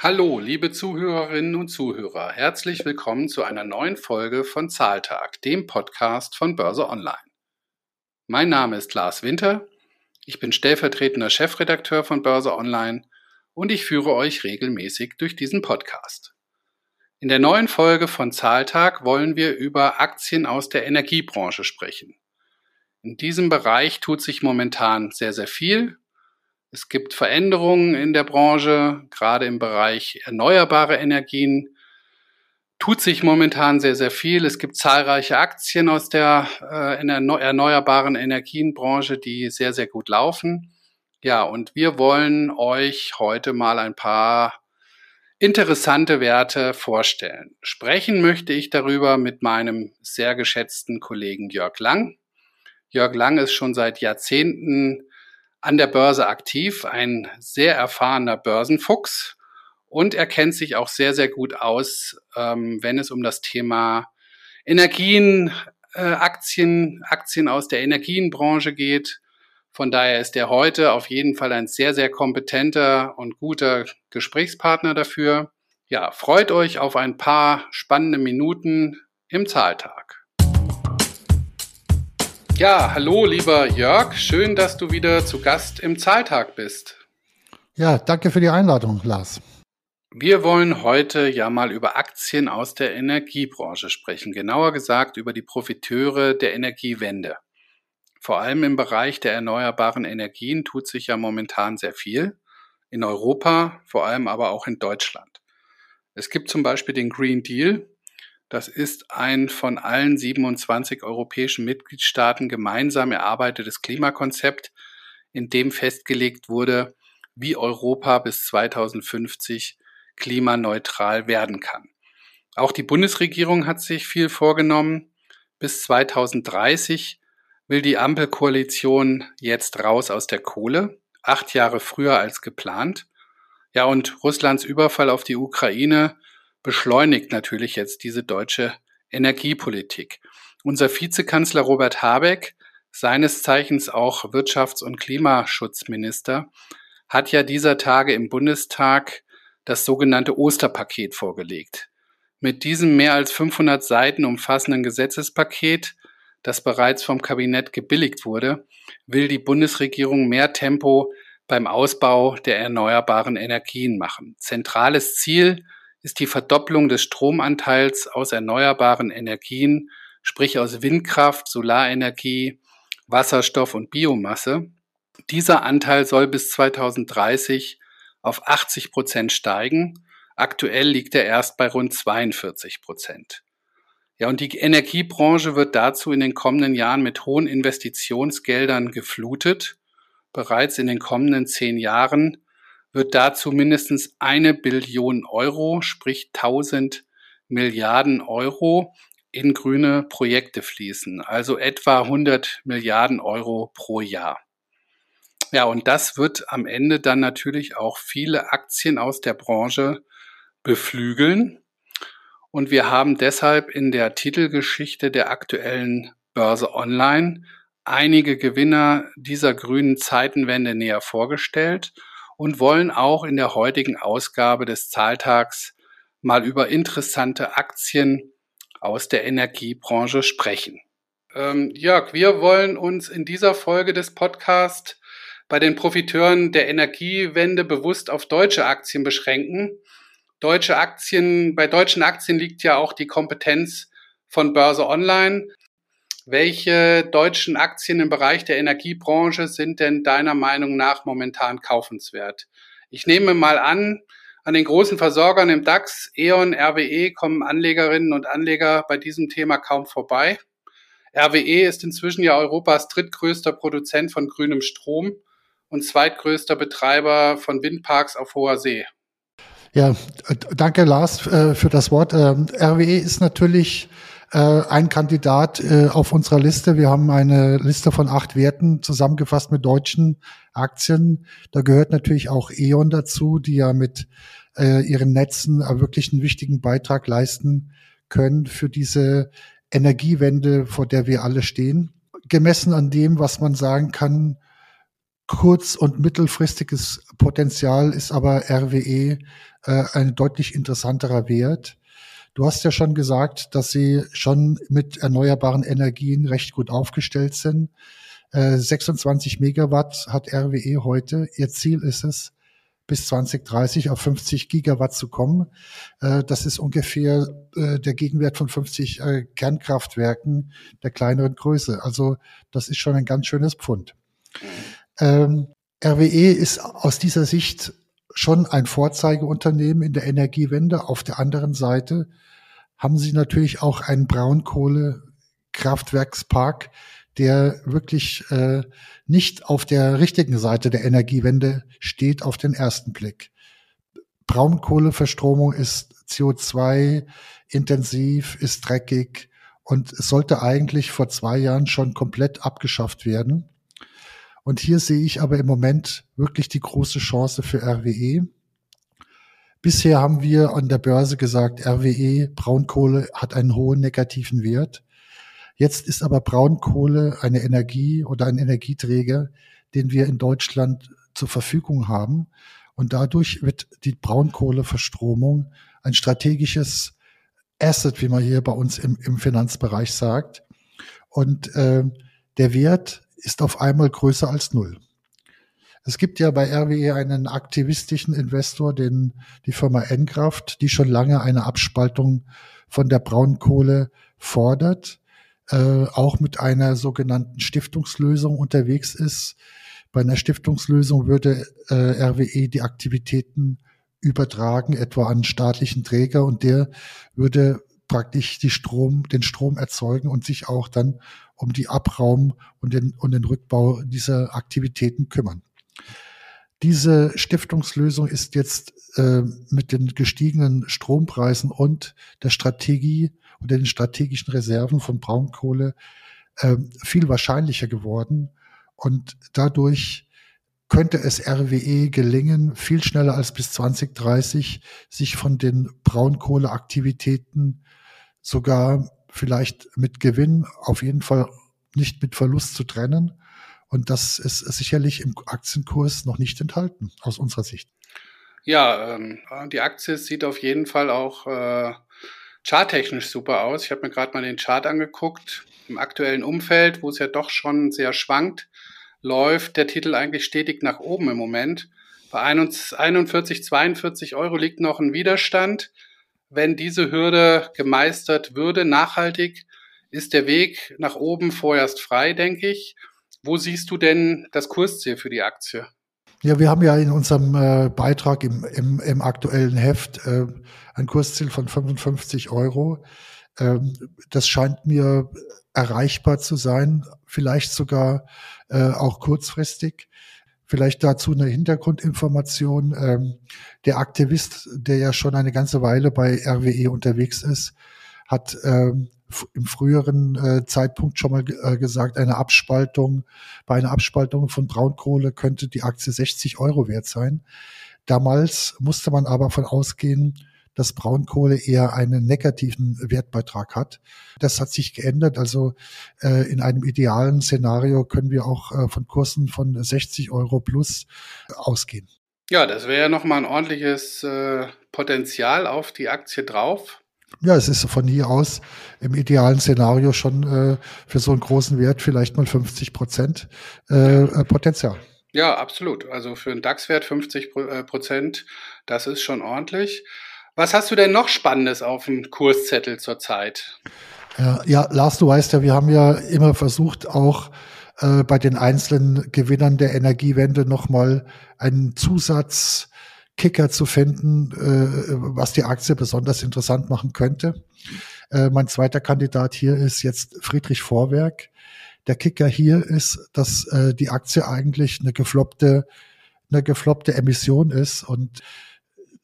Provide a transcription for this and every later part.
Hallo, liebe Zuhörerinnen und Zuhörer. Herzlich willkommen zu einer neuen Folge von Zahltag, dem Podcast von Börse Online. Mein Name ist Lars Winter. Ich bin stellvertretender Chefredakteur von Börse Online und ich führe euch regelmäßig durch diesen Podcast. In der neuen Folge von Zahltag wollen wir über Aktien aus der Energiebranche sprechen. In diesem Bereich tut sich momentan sehr, sehr viel. Es gibt Veränderungen in der Branche, gerade im Bereich erneuerbare Energien tut sich momentan sehr, sehr viel. Es gibt zahlreiche Aktien aus der äh, erneuerbaren Energienbranche, die sehr, sehr gut laufen. Ja, und wir wollen euch heute mal ein paar interessante Werte vorstellen. Sprechen möchte ich darüber mit meinem sehr geschätzten Kollegen Jörg Lang. Jörg Lang ist schon seit Jahrzehnten an der Börse aktiv, ein sehr erfahrener Börsenfuchs und er kennt sich auch sehr, sehr gut aus, ähm, wenn es um das Thema Energien, äh, Aktien, Aktien aus der Energienbranche geht. Von daher ist er heute auf jeden Fall ein sehr, sehr kompetenter und guter Gesprächspartner dafür. Ja, freut euch auf ein paar spannende Minuten im Zahltag. Ja, hallo lieber Jörg, schön, dass du wieder zu Gast im Zahltag bist. Ja, danke für die Einladung, Lars. Wir wollen heute ja mal über Aktien aus der Energiebranche sprechen, genauer gesagt über die Profiteure der Energiewende. Vor allem im Bereich der erneuerbaren Energien tut sich ja momentan sehr viel. In Europa, vor allem aber auch in Deutschland. Es gibt zum Beispiel den Green Deal, das ist ein von allen 27 europäischen Mitgliedstaaten gemeinsam erarbeitetes Klimakonzept, in dem festgelegt wurde, wie Europa bis 2050 klimaneutral werden kann. Auch die Bundesregierung hat sich viel vorgenommen. Bis 2030 will die Ampelkoalition jetzt raus aus der Kohle, acht Jahre früher als geplant. Ja, und Russlands Überfall auf die Ukraine beschleunigt natürlich jetzt diese deutsche Energiepolitik. Unser Vizekanzler Robert Habeck, seines Zeichens auch Wirtschafts- und Klimaschutzminister, hat ja dieser Tage im Bundestag das sogenannte Osterpaket vorgelegt. Mit diesem mehr als 500 Seiten umfassenden Gesetzespaket, das bereits vom Kabinett gebilligt wurde, will die Bundesregierung mehr Tempo beim Ausbau der erneuerbaren Energien machen. Zentrales Ziel ist die Verdopplung des Stromanteils aus erneuerbaren Energien, sprich aus Windkraft, Solarenergie, Wasserstoff und Biomasse. Dieser Anteil soll bis 2030 auf 80 Prozent steigen. Aktuell liegt er erst bei rund 42 Prozent. Ja, und die Energiebranche wird dazu in den kommenden Jahren mit hohen Investitionsgeldern geflutet. Bereits in den kommenden zehn Jahren wird dazu mindestens eine Billion Euro, sprich 1000 Milliarden Euro in grüne Projekte fließen, also etwa 100 Milliarden Euro pro Jahr. Ja, und das wird am Ende dann natürlich auch viele Aktien aus der Branche beflügeln. Und wir haben deshalb in der Titelgeschichte der aktuellen Börse Online einige Gewinner dieser grünen Zeitenwende näher vorgestellt und wollen auch in der heutigen Ausgabe des Zahltags mal über interessante Aktien aus der Energiebranche sprechen. Ähm, Jörg, wir wollen uns in dieser Folge des Podcasts bei den Profiteuren der Energiewende bewusst auf deutsche Aktien beschränken. Deutsche Aktien, bei deutschen Aktien liegt ja auch die Kompetenz von Börse Online. Welche deutschen Aktien im Bereich der Energiebranche sind denn deiner Meinung nach momentan kaufenswert? Ich nehme mal an, an den großen Versorgern im DAX, E.ON, RWE kommen Anlegerinnen und Anleger bei diesem Thema kaum vorbei. RWE ist inzwischen ja Europas drittgrößter Produzent von grünem Strom und zweitgrößter Betreiber von Windparks auf hoher See. Ja, danke Lars äh, für das Wort. Ähm, RWE ist natürlich äh, ein Kandidat äh, auf unserer Liste. Wir haben eine Liste von acht Werten zusammengefasst mit deutschen Aktien. Da gehört natürlich auch E.ON dazu, die ja mit äh, ihren Netzen wirklich einen wichtigen Beitrag leisten können für diese Energiewende, vor der wir alle stehen. Gemessen an dem, was man sagen kann, kurz- und mittelfristiges Potenzial ist aber RWE äh, ein deutlich interessanterer Wert. Du hast ja schon gesagt, dass sie schon mit erneuerbaren Energien recht gut aufgestellt sind. Äh, 26 Megawatt hat RWE heute. Ihr Ziel ist es, bis 2030 auf 50 Gigawatt zu kommen. Äh, das ist ungefähr äh, der Gegenwert von 50 äh, Kernkraftwerken der kleineren Größe. Also das ist schon ein ganz schönes Pfund. Ähm, RWE ist aus dieser Sicht schon ein Vorzeigeunternehmen in der Energiewende. Auf der anderen Seite haben sie natürlich auch einen Braunkohlekraftwerkspark, der wirklich äh, nicht auf der richtigen Seite der Energiewende steht auf den ersten Blick. Braunkohleverstromung ist CO2 intensiv, ist dreckig und es sollte eigentlich vor zwei Jahren schon komplett abgeschafft werden. Und hier sehe ich aber im Moment wirklich die große Chance für RWE. Bisher haben wir an der Börse gesagt, RWE, Braunkohle hat einen hohen negativen Wert. Jetzt ist aber Braunkohle eine Energie oder ein Energieträger, den wir in Deutschland zur Verfügung haben. Und dadurch wird die Braunkohleverstromung ein strategisches Asset, wie man hier bei uns im, im Finanzbereich sagt. Und äh, der Wert ist auf einmal größer als null. Es gibt ja bei RWE einen aktivistischen Investor, den, die Firma Enkraft, die schon lange eine Abspaltung von der Braunkohle fordert äh, auch mit einer sogenannten Stiftungslösung unterwegs ist. Bei einer Stiftungslösung würde äh, RWE die Aktivitäten übertragen, etwa an staatlichen Träger, und der würde praktisch die Strom, den Strom erzeugen und sich auch dann um die Abraum und den, und den Rückbau dieser Aktivitäten kümmern. Diese Stiftungslösung ist jetzt äh, mit den gestiegenen Strompreisen und der Strategie und den strategischen Reserven von Braunkohle äh, viel wahrscheinlicher geworden. Und dadurch könnte es RWE gelingen, viel schneller als bis 2030 sich von den Braunkohleaktivitäten sogar vielleicht mit Gewinn, auf jeden Fall nicht mit Verlust zu trennen. Und das ist sicherlich im Aktienkurs noch nicht enthalten, aus unserer Sicht. Ja, ähm, die Aktie sieht auf jeden Fall auch äh, charttechnisch super aus. Ich habe mir gerade mal den Chart angeguckt. Im aktuellen Umfeld, wo es ja doch schon sehr schwankt, läuft der Titel eigentlich stetig nach oben im Moment. Bei 41, 42 Euro liegt noch ein Widerstand. Wenn diese Hürde gemeistert würde, nachhaltig, ist der Weg nach oben vorerst frei, denke ich. Wo siehst du denn das Kursziel für die Aktie? Ja, wir haben ja in unserem äh, Beitrag im, im, im aktuellen Heft äh, ein Kursziel von 55 Euro. Ähm, das scheint mir erreichbar zu sein, vielleicht sogar äh, auch kurzfristig. Vielleicht dazu eine Hintergrundinformation. Ähm, der Aktivist, der ja schon eine ganze Weile bei RWE unterwegs ist, hat ähm, im früheren äh, Zeitpunkt schon mal äh, gesagt, eine Abspaltung, bei einer Abspaltung von Braunkohle könnte die Aktie 60 Euro wert sein. Damals musste man aber von ausgehen, dass Braunkohle eher einen negativen Wertbeitrag hat. Das hat sich geändert. Also äh, in einem idealen Szenario können wir auch äh, von Kursen von 60 Euro plus ausgehen. Ja, das wäre ja nochmal ein ordentliches äh, Potenzial auf die Aktie drauf. Ja, es ist von hier aus im idealen Szenario schon äh, für so einen großen Wert vielleicht mal 50 Prozent äh, äh, Potenzial. Ja, absolut. Also für einen DAX-Wert 50 äh, Prozent, das ist schon ordentlich. Was hast du denn noch Spannendes auf dem Kurszettel zurzeit? Ja, ja, Lars, du weißt ja, wir haben ja immer versucht, auch äh, bei den einzelnen Gewinnern der Energiewende nochmal einen Zusatz Kicker zu finden, äh, was die Aktie besonders interessant machen könnte. Äh, mein zweiter Kandidat hier ist jetzt Friedrich Vorwerk. Der Kicker hier ist, dass äh, die Aktie eigentlich eine gefloppte, eine gefloppte Emission ist und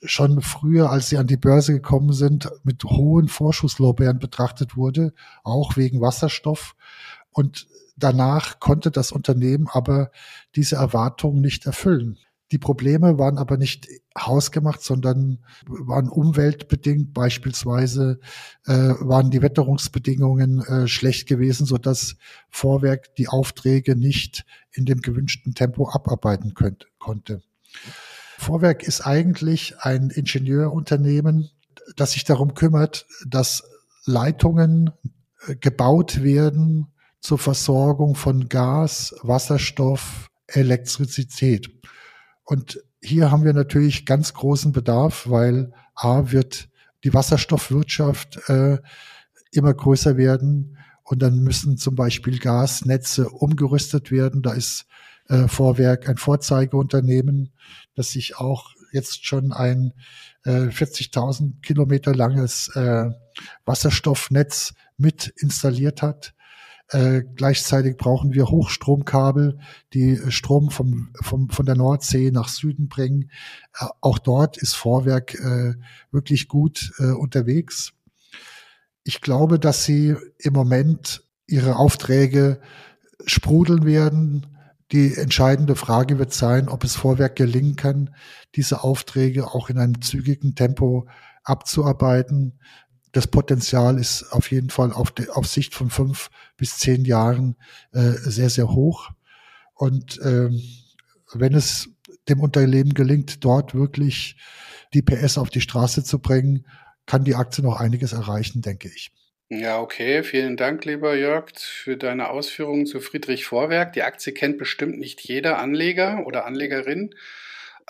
schon früher, als sie an die Börse gekommen sind, mit hohen Vorschusslorbeeren betrachtet wurde, auch wegen Wasserstoff. Und danach konnte das Unternehmen aber diese Erwartungen nicht erfüllen. Die Probleme waren aber nicht hausgemacht, sondern waren umweltbedingt. Beispielsweise äh, waren die Wetterungsbedingungen äh, schlecht gewesen, so dass Vorwerk die Aufträge nicht in dem gewünschten Tempo abarbeiten könnt, konnte. Vorwerk ist eigentlich ein Ingenieurunternehmen, das sich darum kümmert, dass Leitungen äh, gebaut werden zur Versorgung von Gas, Wasserstoff, Elektrizität. Und hier haben wir natürlich ganz großen Bedarf, weil A wird die Wasserstoffwirtschaft äh, immer größer werden und dann müssen zum Beispiel Gasnetze umgerüstet werden. Da ist äh, Vorwerk ein Vorzeigeunternehmen, das sich auch jetzt schon ein äh, 40.000 Kilometer langes äh, Wasserstoffnetz mit installiert hat. Äh, gleichzeitig brauchen wir Hochstromkabel, die Strom vom, vom, von der Nordsee nach Süden bringen. Äh, auch dort ist Vorwerk äh, wirklich gut äh, unterwegs. Ich glaube, dass sie im Moment ihre Aufträge sprudeln werden. Die entscheidende Frage wird sein, ob es Vorwerk gelingen kann, diese Aufträge auch in einem zügigen Tempo abzuarbeiten. Das Potenzial ist auf jeden Fall auf, de, auf Sicht von fünf bis zehn Jahren äh, sehr, sehr hoch. Und ähm, wenn es dem Unternehmen gelingt, dort wirklich die PS auf die Straße zu bringen, kann die Aktie noch einiges erreichen, denke ich. Ja, okay. Vielen Dank, lieber Jörg, für deine Ausführungen zu Friedrich Vorwerk. Die Aktie kennt bestimmt nicht jeder Anleger oder Anlegerin.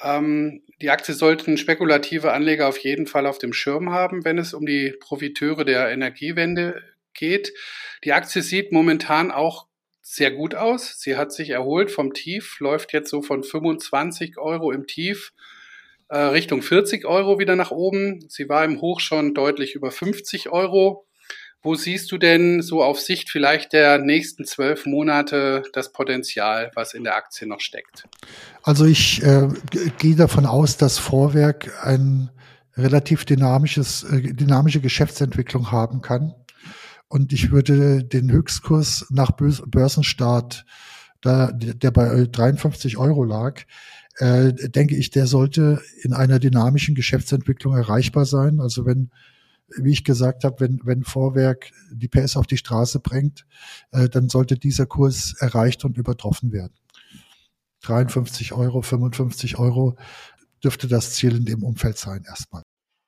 Ähm, die Aktie sollten spekulative Anleger auf jeden Fall auf dem Schirm haben, wenn es um die Profiteure der Energiewende geht. Die Aktie sieht momentan auch sehr gut aus. Sie hat sich erholt vom Tief, läuft jetzt so von 25 Euro im Tief äh, Richtung 40 Euro wieder nach oben. Sie war im Hoch schon deutlich über 50 Euro. Wo siehst du denn so auf Sicht vielleicht der nächsten zwölf Monate das Potenzial, was in der Aktie noch steckt? Also ich äh, gehe davon aus, dass Vorwerk ein relativ dynamisches, äh, dynamische Geschäftsentwicklung haben kann. Und ich würde den Höchstkurs nach Börsenstart, da, der bei 53 Euro lag, äh, denke ich, der sollte in einer dynamischen Geschäftsentwicklung erreichbar sein. Also wenn wie ich gesagt habe, wenn, wenn Vorwerk die PS auf die Straße bringt, äh, dann sollte dieser Kurs erreicht und übertroffen werden. 53 Euro, 55 Euro dürfte das Ziel in dem Umfeld sein erstmal.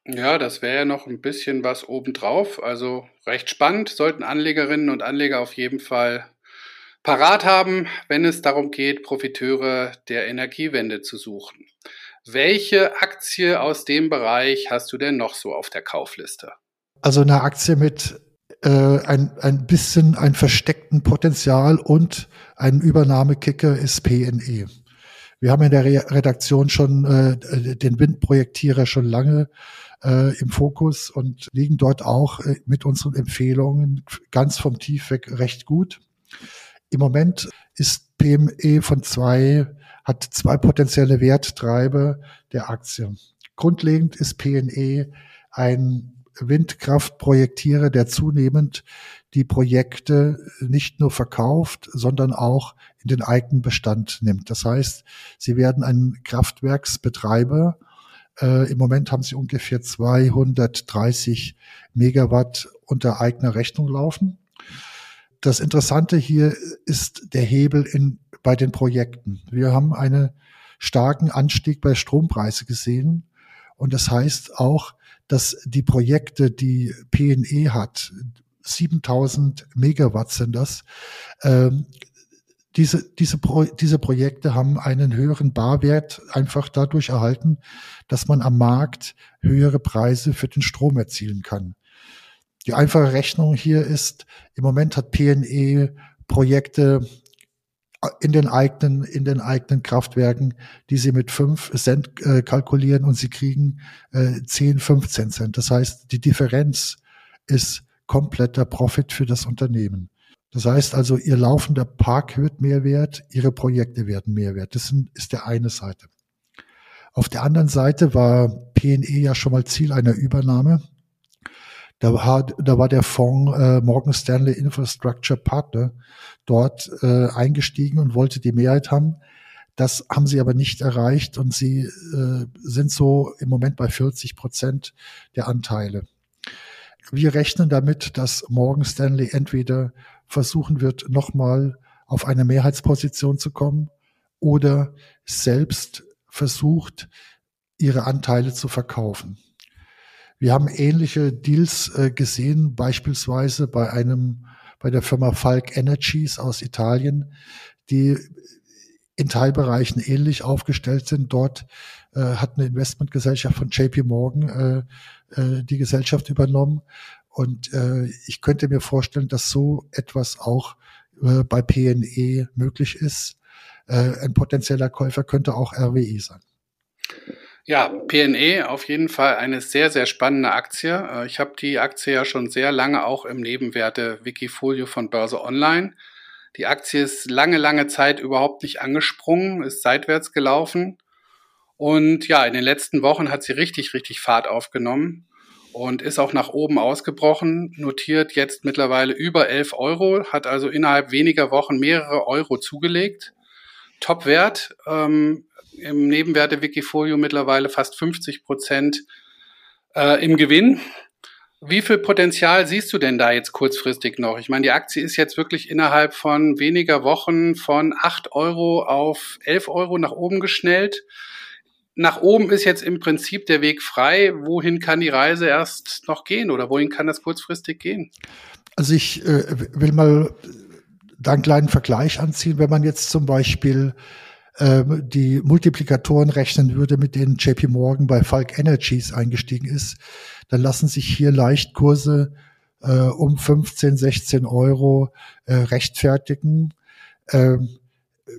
Ja, das wäre ja noch ein bisschen was obendrauf. Also recht spannend, sollten Anlegerinnen und Anleger auf jeden Fall parat haben, wenn es darum geht, Profiteure der Energiewende zu suchen. Welche Aktie aus dem Bereich hast du denn noch so auf der Kaufliste? Also eine Aktie mit äh, ein, ein bisschen ein versteckten Potenzial und ein Übernahmekicker ist PNE. Wir haben in der Re Redaktion schon äh, den Windprojektierer schon lange äh, im Fokus und liegen dort auch äh, mit unseren Empfehlungen ganz vom Tief weg recht gut. Im Moment ist PME von zwei hat zwei potenzielle Werttreiber der Aktie. Grundlegend ist PNE ein Windkraftprojektierer, der zunehmend die Projekte nicht nur verkauft, sondern auch in den eigenen Bestand nimmt. Das heißt, sie werden ein Kraftwerksbetreiber. Äh, Im Moment haben sie ungefähr 230 Megawatt unter eigener Rechnung laufen. Das Interessante hier ist der Hebel in bei den Projekten. Wir haben einen starken Anstieg bei Strompreise gesehen. Und das heißt auch, dass die Projekte, die PNE hat, 7000 Megawatt sind das, ähm, diese, diese, Pro, diese Projekte haben einen höheren Barwert einfach dadurch erhalten, dass man am Markt höhere Preise für den Strom erzielen kann. Die einfache Rechnung hier ist, im Moment hat PNE Projekte in den eigenen, in den eigenen Kraftwerken, die sie mit fünf Cent äh, kalkulieren und sie kriegen äh, 10, 15 Cent. Das heißt, die Differenz ist kompletter Profit für das Unternehmen. Das heißt also, ihr laufender Park wird mehr wert, ihre Projekte werden mehr wert. Das ist der eine Seite. Auf der anderen Seite war PNE ja schon mal Ziel einer Übernahme. Da war, da war der Fonds äh, Morgan Stanley Infrastructure Partner dort äh, eingestiegen und wollte die Mehrheit haben. Das haben sie aber nicht erreicht und sie äh, sind so im Moment bei 40 Prozent der Anteile. Wir rechnen damit, dass Morgan Stanley entweder versuchen wird, nochmal auf eine Mehrheitsposition zu kommen oder selbst versucht, ihre Anteile zu verkaufen. Wir haben ähnliche Deals äh, gesehen, beispielsweise bei einem, bei der Firma Falk Energies aus Italien, die in Teilbereichen ähnlich aufgestellt sind. Dort äh, hat eine Investmentgesellschaft von JP Morgan äh, äh, die Gesellschaft übernommen. Und äh, ich könnte mir vorstellen, dass so etwas auch äh, bei PNE möglich ist. Äh, ein potenzieller Käufer könnte auch RWE sein. Ja, PNE auf jeden Fall eine sehr, sehr spannende Aktie. Äh, ich habe die Aktie ja schon sehr lange auch im Nebenwerte Wikifolio von Börse Online. Die Aktie ist lange, lange Zeit überhaupt nicht angesprungen, ist seitwärts gelaufen. Und ja, in den letzten Wochen hat sie richtig, richtig Fahrt aufgenommen und ist auch nach oben ausgebrochen, notiert jetzt mittlerweile über 11 Euro, hat also innerhalb weniger Wochen mehrere Euro zugelegt. Top-Wert, ähm, im Nebenwerte-Wikifolio mittlerweile fast 50 Prozent äh, im Gewinn. Wie viel Potenzial siehst du denn da jetzt kurzfristig noch? Ich meine, die Aktie ist jetzt wirklich innerhalb von weniger Wochen von 8 Euro auf 11 Euro nach oben geschnellt. Nach oben ist jetzt im Prinzip der Weg frei. Wohin kann die Reise erst noch gehen oder wohin kann das kurzfristig gehen? Also ich äh, will mal da einen kleinen Vergleich anziehen. Wenn man jetzt zum Beispiel die Multiplikatoren rechnen würde, mit denen JP Morgan bei Falk Energies eingestiegen ist, dann lassen sich hier leicht Kurse äh, um 15, 16 Euro äh, rechtfertigen. Ähm,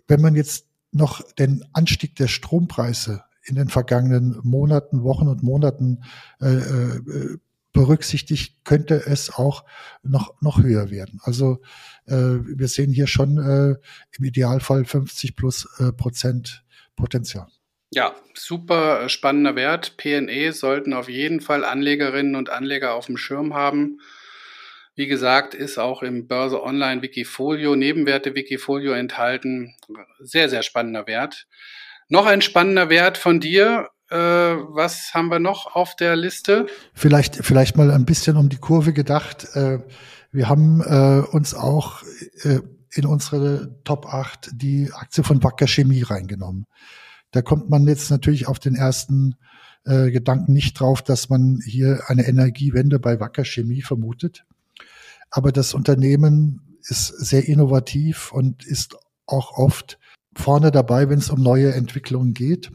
wenn man jetzt noch den Anstieg der Strompreise in den vergangenen Monaten, Wochen und Monaten äh, äh, berücksichtigt, könnte es auch noch, noch höher werden. Also äh, wir sehen hier schon äh, im Idealfall 50 plus äh, Prozent Potenzial. Ja, super spannender Wert. PNE sollten auf jeden Fall Anlegerinnen und Anleger auf dem Schirm haben. Wie gesagt, ist auch im Börse Online Wikifolio, Nebenwerte Wikifolio enthalten. Sehr, sehr spannender Wert. Noch ein spannender Wert von dir, äh, was haben wir noch auf der Liste? Vielleicht, vielleicht mal ein bisschen um die Kurve gedacht. Äh, wir haben äh, uns auch äh, in unsere Top 8 die Aktie von Wacker Chemie reingenommen. Da kommt man jetzt natürlich auf den ersten äh, Gedanken nicht drauf, dass man hier eine Energiewende bei Wacker Chemie vermutet. Aber das Unternehmen ist sehr innovativ und ist auch oft vorne dabei, wenn es um neue Entwicklungen geht.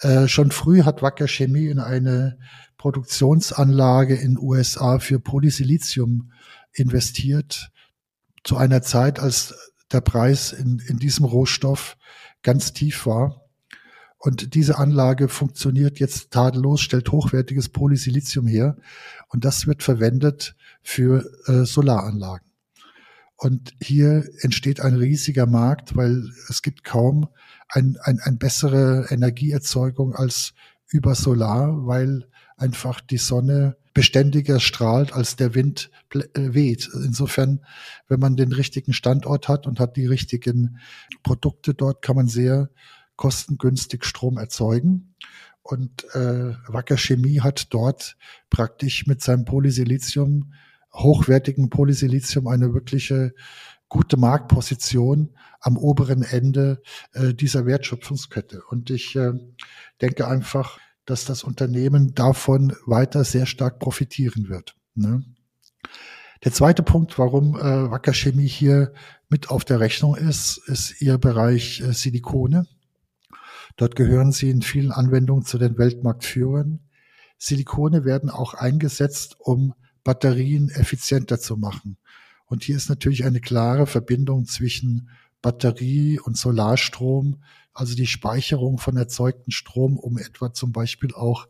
Äh, schon früh hat Wacker Chemie in eine Produktionsanlage in USA für Polysilizium investiert, zu einer Zeit, als der Preis in, in diesem Rohstoff ganz tief war. Und diese Anlage funktioniert jetzt tadellos, stellt hochwertiges Polysilizium her. Und das wird verwendet für äh, Solaranlagen. Und hier entsteht ein riesiger Markt, weil es gibt kaum ein, ein, ein bessere Energieerzeugung als über Solar, weil einfach die Sonne beständiger strahlt, als der Wind äh, weht. Insofern, wenn man den richtigen Standort hat und hat die richtigen Produkte dort, kann man sehr kostengünstig Strom erzeugen. Und äh, Wacker Chemie hat dort praktisch mit seinem Polysilizium, hochwertigen Polysilizium, eine wirkliche gute Marktposition am oberen Ende äh, dieser Wertschöpfungskette. Und ich äh, denke einfach, dass das Unternehmen davon weiter sehr stark profitieren wird. Ne? Der zweite Punkt, warum äh, Wacker Chemie hier mit auf der Rechnung ist, ist ihr Bereich äh, Silikone. Dort gehören sie in vielen Anwendungen zu den Weltmarktführern. Silikone werden auch eingesetzt, um Batterien effizienter zu machen. Und hier ist natürlich eine klare Verbindung zwischen Batterie und Solarstrom, also die Speicherung von erzeugten Strom, um etwa zum Beispiel auch,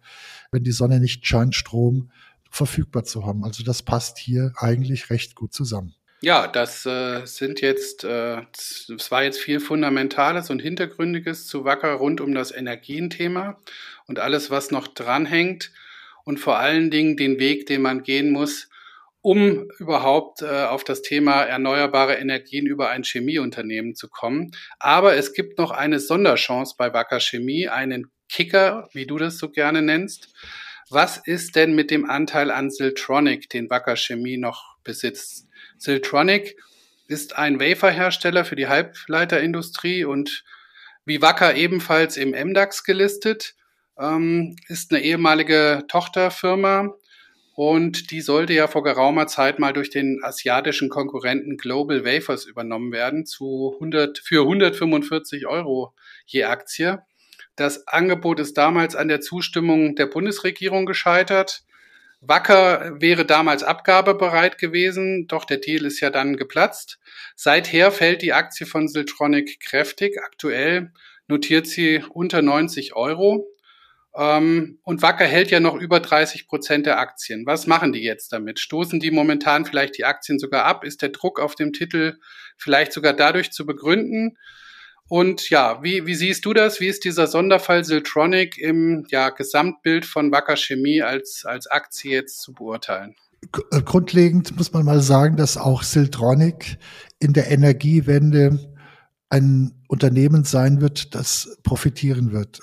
wenn die Sonne nicht scheint, Strom verfügbar zu haben. Also das passt hier eigentlich recht gut zusammen. Ja, das äh, sind jetzt, äh, es war jetzt viel Fundamentales und Hintergründiges zu Wacker rund um das Energienthema und alles, was noch dranhängt und vor allen Dingen den Weg, den man gehen muss, um überhaupt äh, auf das Thema erneuerbare Energien über ein Chemieunternehmen zu kommen. Aber es gibt noch eine Sonderchance bei Wacker Chemie, einen Kicker, wie du das so gerne nennst. Was ist denn mit dem Anteil an Siltronic, den Wacker Chemie noch besitzt? Siltronic ist ein Waferhersteller für die Halbleiterindustrie und wie Wacker ebenfalls im MDAX gelistet, ähm, ist eine ehemalige Tochterfirma und die sollte ja vor geraumer Zeit mal durch den asiatischen Konkurrenten Global Wafers übernommen werden zu 100, für 145 Euro je Aktie. Das Angebot ist damals an der Zustimmung der Bundesregierung gescheitert. Wacker wäre damals abgabebereit gewesen, doch der Deal ist ja dann geplatzt. Seither fällt die Aktie von Siltronic kräftig. Aktuell notiert sie unter 90 Euro. Ähm, und Wacker hält ja noch über 30 Prozent der Aktien. Was machen die jetzt damit? Stoßen die momentan vielleicht die Aktien sogar ab? Ist der Druck auf dem Titel vielleicht sogar dadurch zu begründen? Und ja, wie, wie siehst du das? Wie ist dieser Sonderfall Siltronic im ja, Gesamtbild von Wacker Chemie als, als Aktie jetzt zu beurteilen? Äh, grundlegend muss man mal sagen, dass auch Siltronic in der Energiewende ein Unternehmen sein wird, das profitieren wird.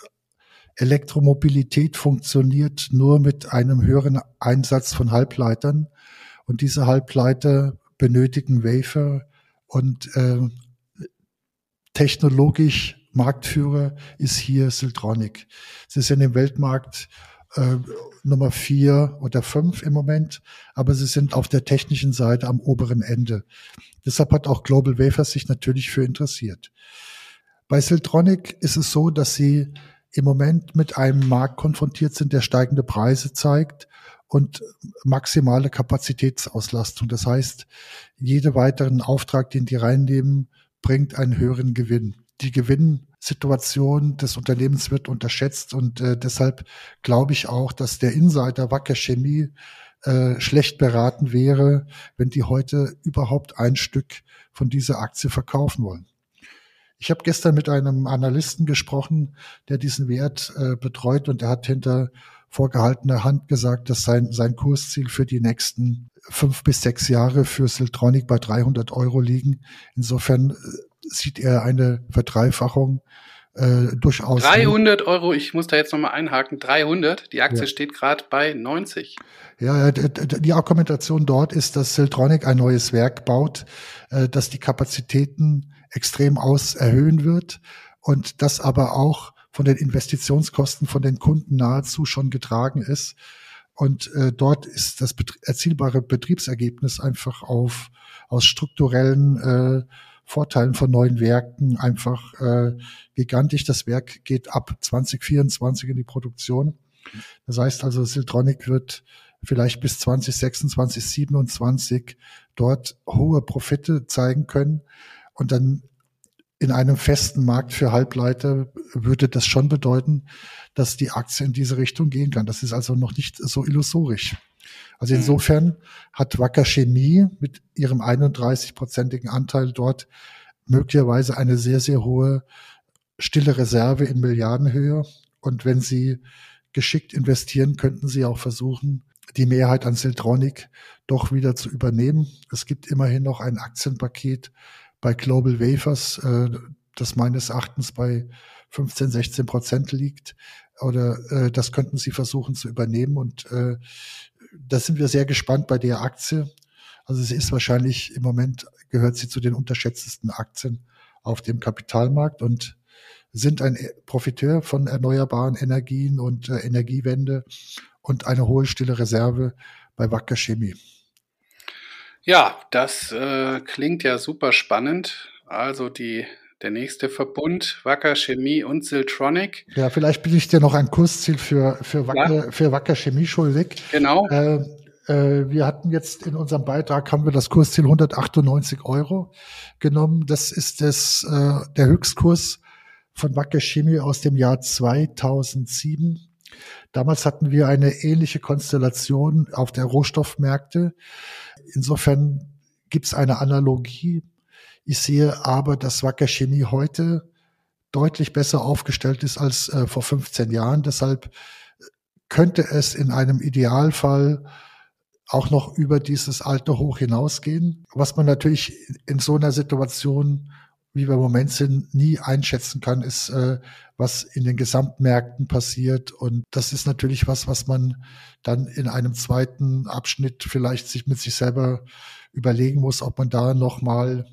Elektromobilität funktioniert nur mit einem höheren Einsatz von Halbleitern und diese Halbleiter benötigen Wafer und äh, technologisch Marktführer ist hier Siltronic. Sie sind im Weltmarkt äh, Nummer vier oder fünf im Moment, aber sie sind auf der technischen Seite am oberen Ende. Deshalb hat auch Global Wafers sich natürlich für interessiert. Bei Siltronic ist es so, dass sie im Moment mit einem Markt konfrontiert sind, der steigende Preise zeigt und maximale Kapazitätsauslastung. Das heißt, jede weiteren Auftrag, den die reinnehmen, bringt einen höheren Gewinn. Die Gewinnsituation des Unternehmens wird unterschätzt und äh, deshalb glaube ich auch, dass der Insider Wacker Chemie äh, schlecht beraten wäre, wenn die heute überhaupt ein Stück von dieser Aktie verkaufen wollen. Ich habe gestern mit einem Analysten gesprochen, der diesen Wert äh, betreut und der hat hinter vorgehaltener Hand gesagt, dass sein, sein Kursziel für die nächsten fünf bis sechs Jahre für Siltronic bei 300 Euro liegen. Insofern äh, sieht er eine Verdreifachung äh, durchaus. 300 Euro, ich muss da jetzt nochmal einhaken, 300, die Aktie ja. steht gerade bei 90. Ja, die Argumentation dort ist, dass Siltronic ein neues Werk baut, äh, dass die Kapazitäten extrem aus erhöhen wird und das aber auch von den Investitionskosten von den Kunden nahezu schon getragen ist. Und äh, dort ist das bet erzielbare Betriebsergebnis einfach auf aus strukturellen äh, Vorteilen von neuen Werken einfach äh, gigantisch. Das Werk geht ab 2024 in die Produktion. Das heißt also, Siltronic wird vielleicht bis 2026, 2027 dort hohe Profite zeigen können. Und dann in einem festen Markt für Halbleiter würde das schon bedeuten, dass die Aktie in diese Richtung gehen kann. Das ist also noch nicht so illusorisch. Also mhm. insofern hat Wacker Chemie mit ihrem 31-prozentigen Anteil dort möglicherweise eine sehr, sehr hohe stille Reserve in Milliardenhöhe. Und wenn sie geschickt investieren, könnten sie auch versuchen, die Mehrheit an Siltronic doch wieder zu übernehmen. Es gibt immerhin noch ein Aktienpaket bei Global Wafers, äh, das meines Erachtens bei 15, 16 Prozent liegt. Oder äh, das könnten Sie versuchen zu übernehmen. Und äh, da sind wir sehr gespannt bei der Aktie. Also sie ist wahrscheinlich im Moment gehört sie zu den unterschätztesten Aktien auf dem Kapitalmarkt und sind ein Profiteur von erneuerbaren Energien und äh, Energiewende und eine hohe stille Reserve bei Wacker Chemie. Ja, das äh, klingt ja super spannend. Also die, der nächste Verbund, Wacker Chemie und Siltronic. Ja, vielleicht bin ich dir noch ein Kursziel für, für, Wacker, ja. für Wacker Chemie schuldig. Genau. Äh, äh, wir hatten jetzt in unserem Beitrag haben wir das Kursziel 198 Euro genommen. Das ist das, äh, der Höchstkurs von Wacker Chemie aus dem Jahr 2007. Damals hatten wir eine ähnliche Konstellation auf der Rohstoffmärkte. Insofern gibt es eine Analogie. Ich sehe aber, dass Wacker Chemie heute deutlich besser aufgestellt ist als äh, vor 15 Jahren. Deshalb könnte es in einem Idealfall auch noch über dieses alte Hoch hinausgehen. Was man natürlich in so einer Situation wie wir im Moment sind, nie einschätzen kann, ist, äh, was in den Gesamtmärkten passiert. Und das ist natürlich was, was man dann in einem zweiten Abschnitt vielleicht sich mit sich selber überlegen muss, ob man da nochmal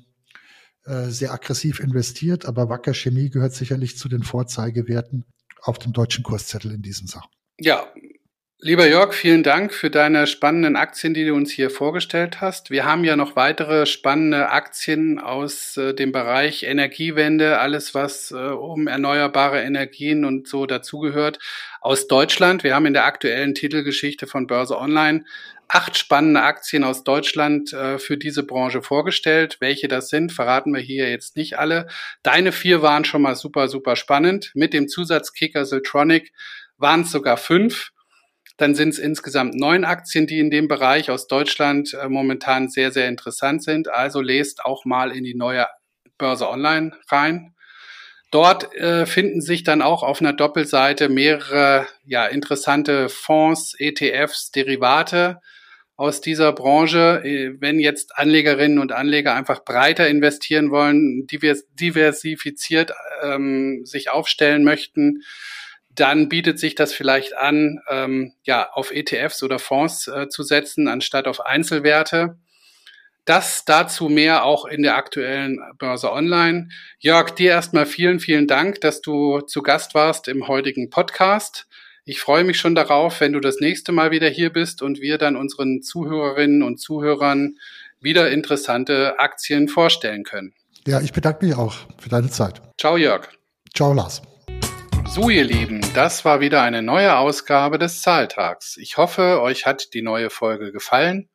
äh, sehr aggressiv investiert. Aber Wacker Chemie gehört sicherlich zu den Vorzeigewerten auf dem deutschen Kurszettel in diesen Sachen. Ja, Lieber Jörg, vielen Dank für deine spannenden Aktien, die du uns hier vorgestellt hast. Wir haben ja noch weitere spannende Aktien aus äh, dem Bereich Energiewende, alles was äh, um erneuerbare Energien und so dazugehört, aus Deutschland. Wir haben in der aktuellen Titelgeschichte von Börse Online acht spannende Aktien aus Deutschland äh, für diese Branche vorgestellt. Welche das sind, verraten wir hier jetzt nicht alle. Deine vier waren schon mal super, super spannend. Mit dem Zusatzkicker Siltronic waren es sogar fünf. Dann sind es insgesamt neun Aktien, die in dem Bereich aus Deutschland äh, momentan sehr, sehr interessant sind. Also lest auch mal in die neue Börse Online rein. Dort äh, finden sich dann auch auf einer Doppelseite mehrere ja, interessante Fonds, ETFs, Derivate aus dieser Branche. Äh, wenn jetzt Anlegerinnen und Anleger einfach breiter investieren wollen, diversifiziert ähm, sich aufstellen möchten, dann bietet sich das vielleicht an, ähm, ja, auf ETFs oder Fonds äh, zu setzen, anstatt auf Einzelwerte. Das dazu mehr auch in der aktuellen Börse Online. Jörg, dir erstmal vielen, vielen Dank, dass du zu Gast warst im heutigen Podcast. Ich freue mich schon darauf, wenn du das nächste Mal wieder hier bist und wir dann unseren Zuhörerinnen und Zuhörern wieder interessante Aktien vorstellen können. Ja, ich bedanke mich auch für deine Zeit. Ciao, Jörg. Ciao, Lars. So, ihr Lieben, das war wieder eine neue Ausgabe des Zahltags. Ich hoffe, euch hat die neue Folge gefallen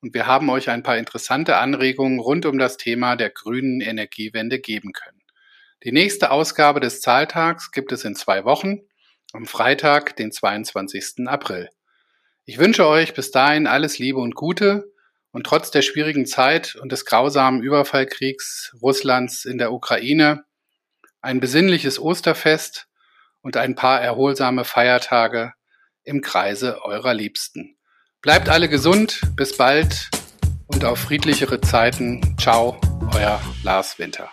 und wir haben euch ein paar interessante Anregungen rund um das Thema der grünen Energiewende geben können. Die nächste Ausgabe des Zahltags gibt es in zwei Wochen, am Freitag, den 22. April. Ich wünsche euch bis dahin alles Liebe und Gute und trotz der schwierigen Zeit und des grausamen Überfallkriegs Russlands in der Ukraine ein besinnliches Osterfest und ein paar erholsame Feiertage im Kreise eurer Liebsten. Bleibt alle gesund, bis bald und auf friedlichere Zeiten. Ciao, euer Lars Winter.